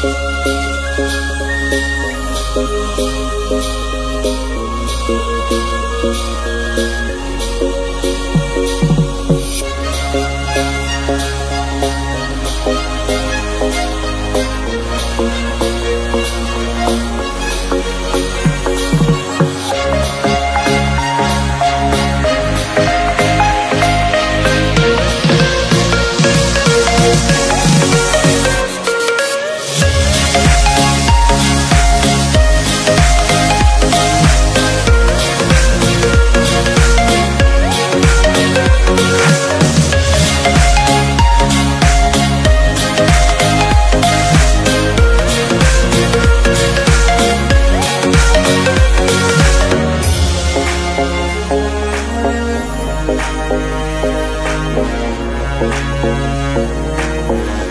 Música Thank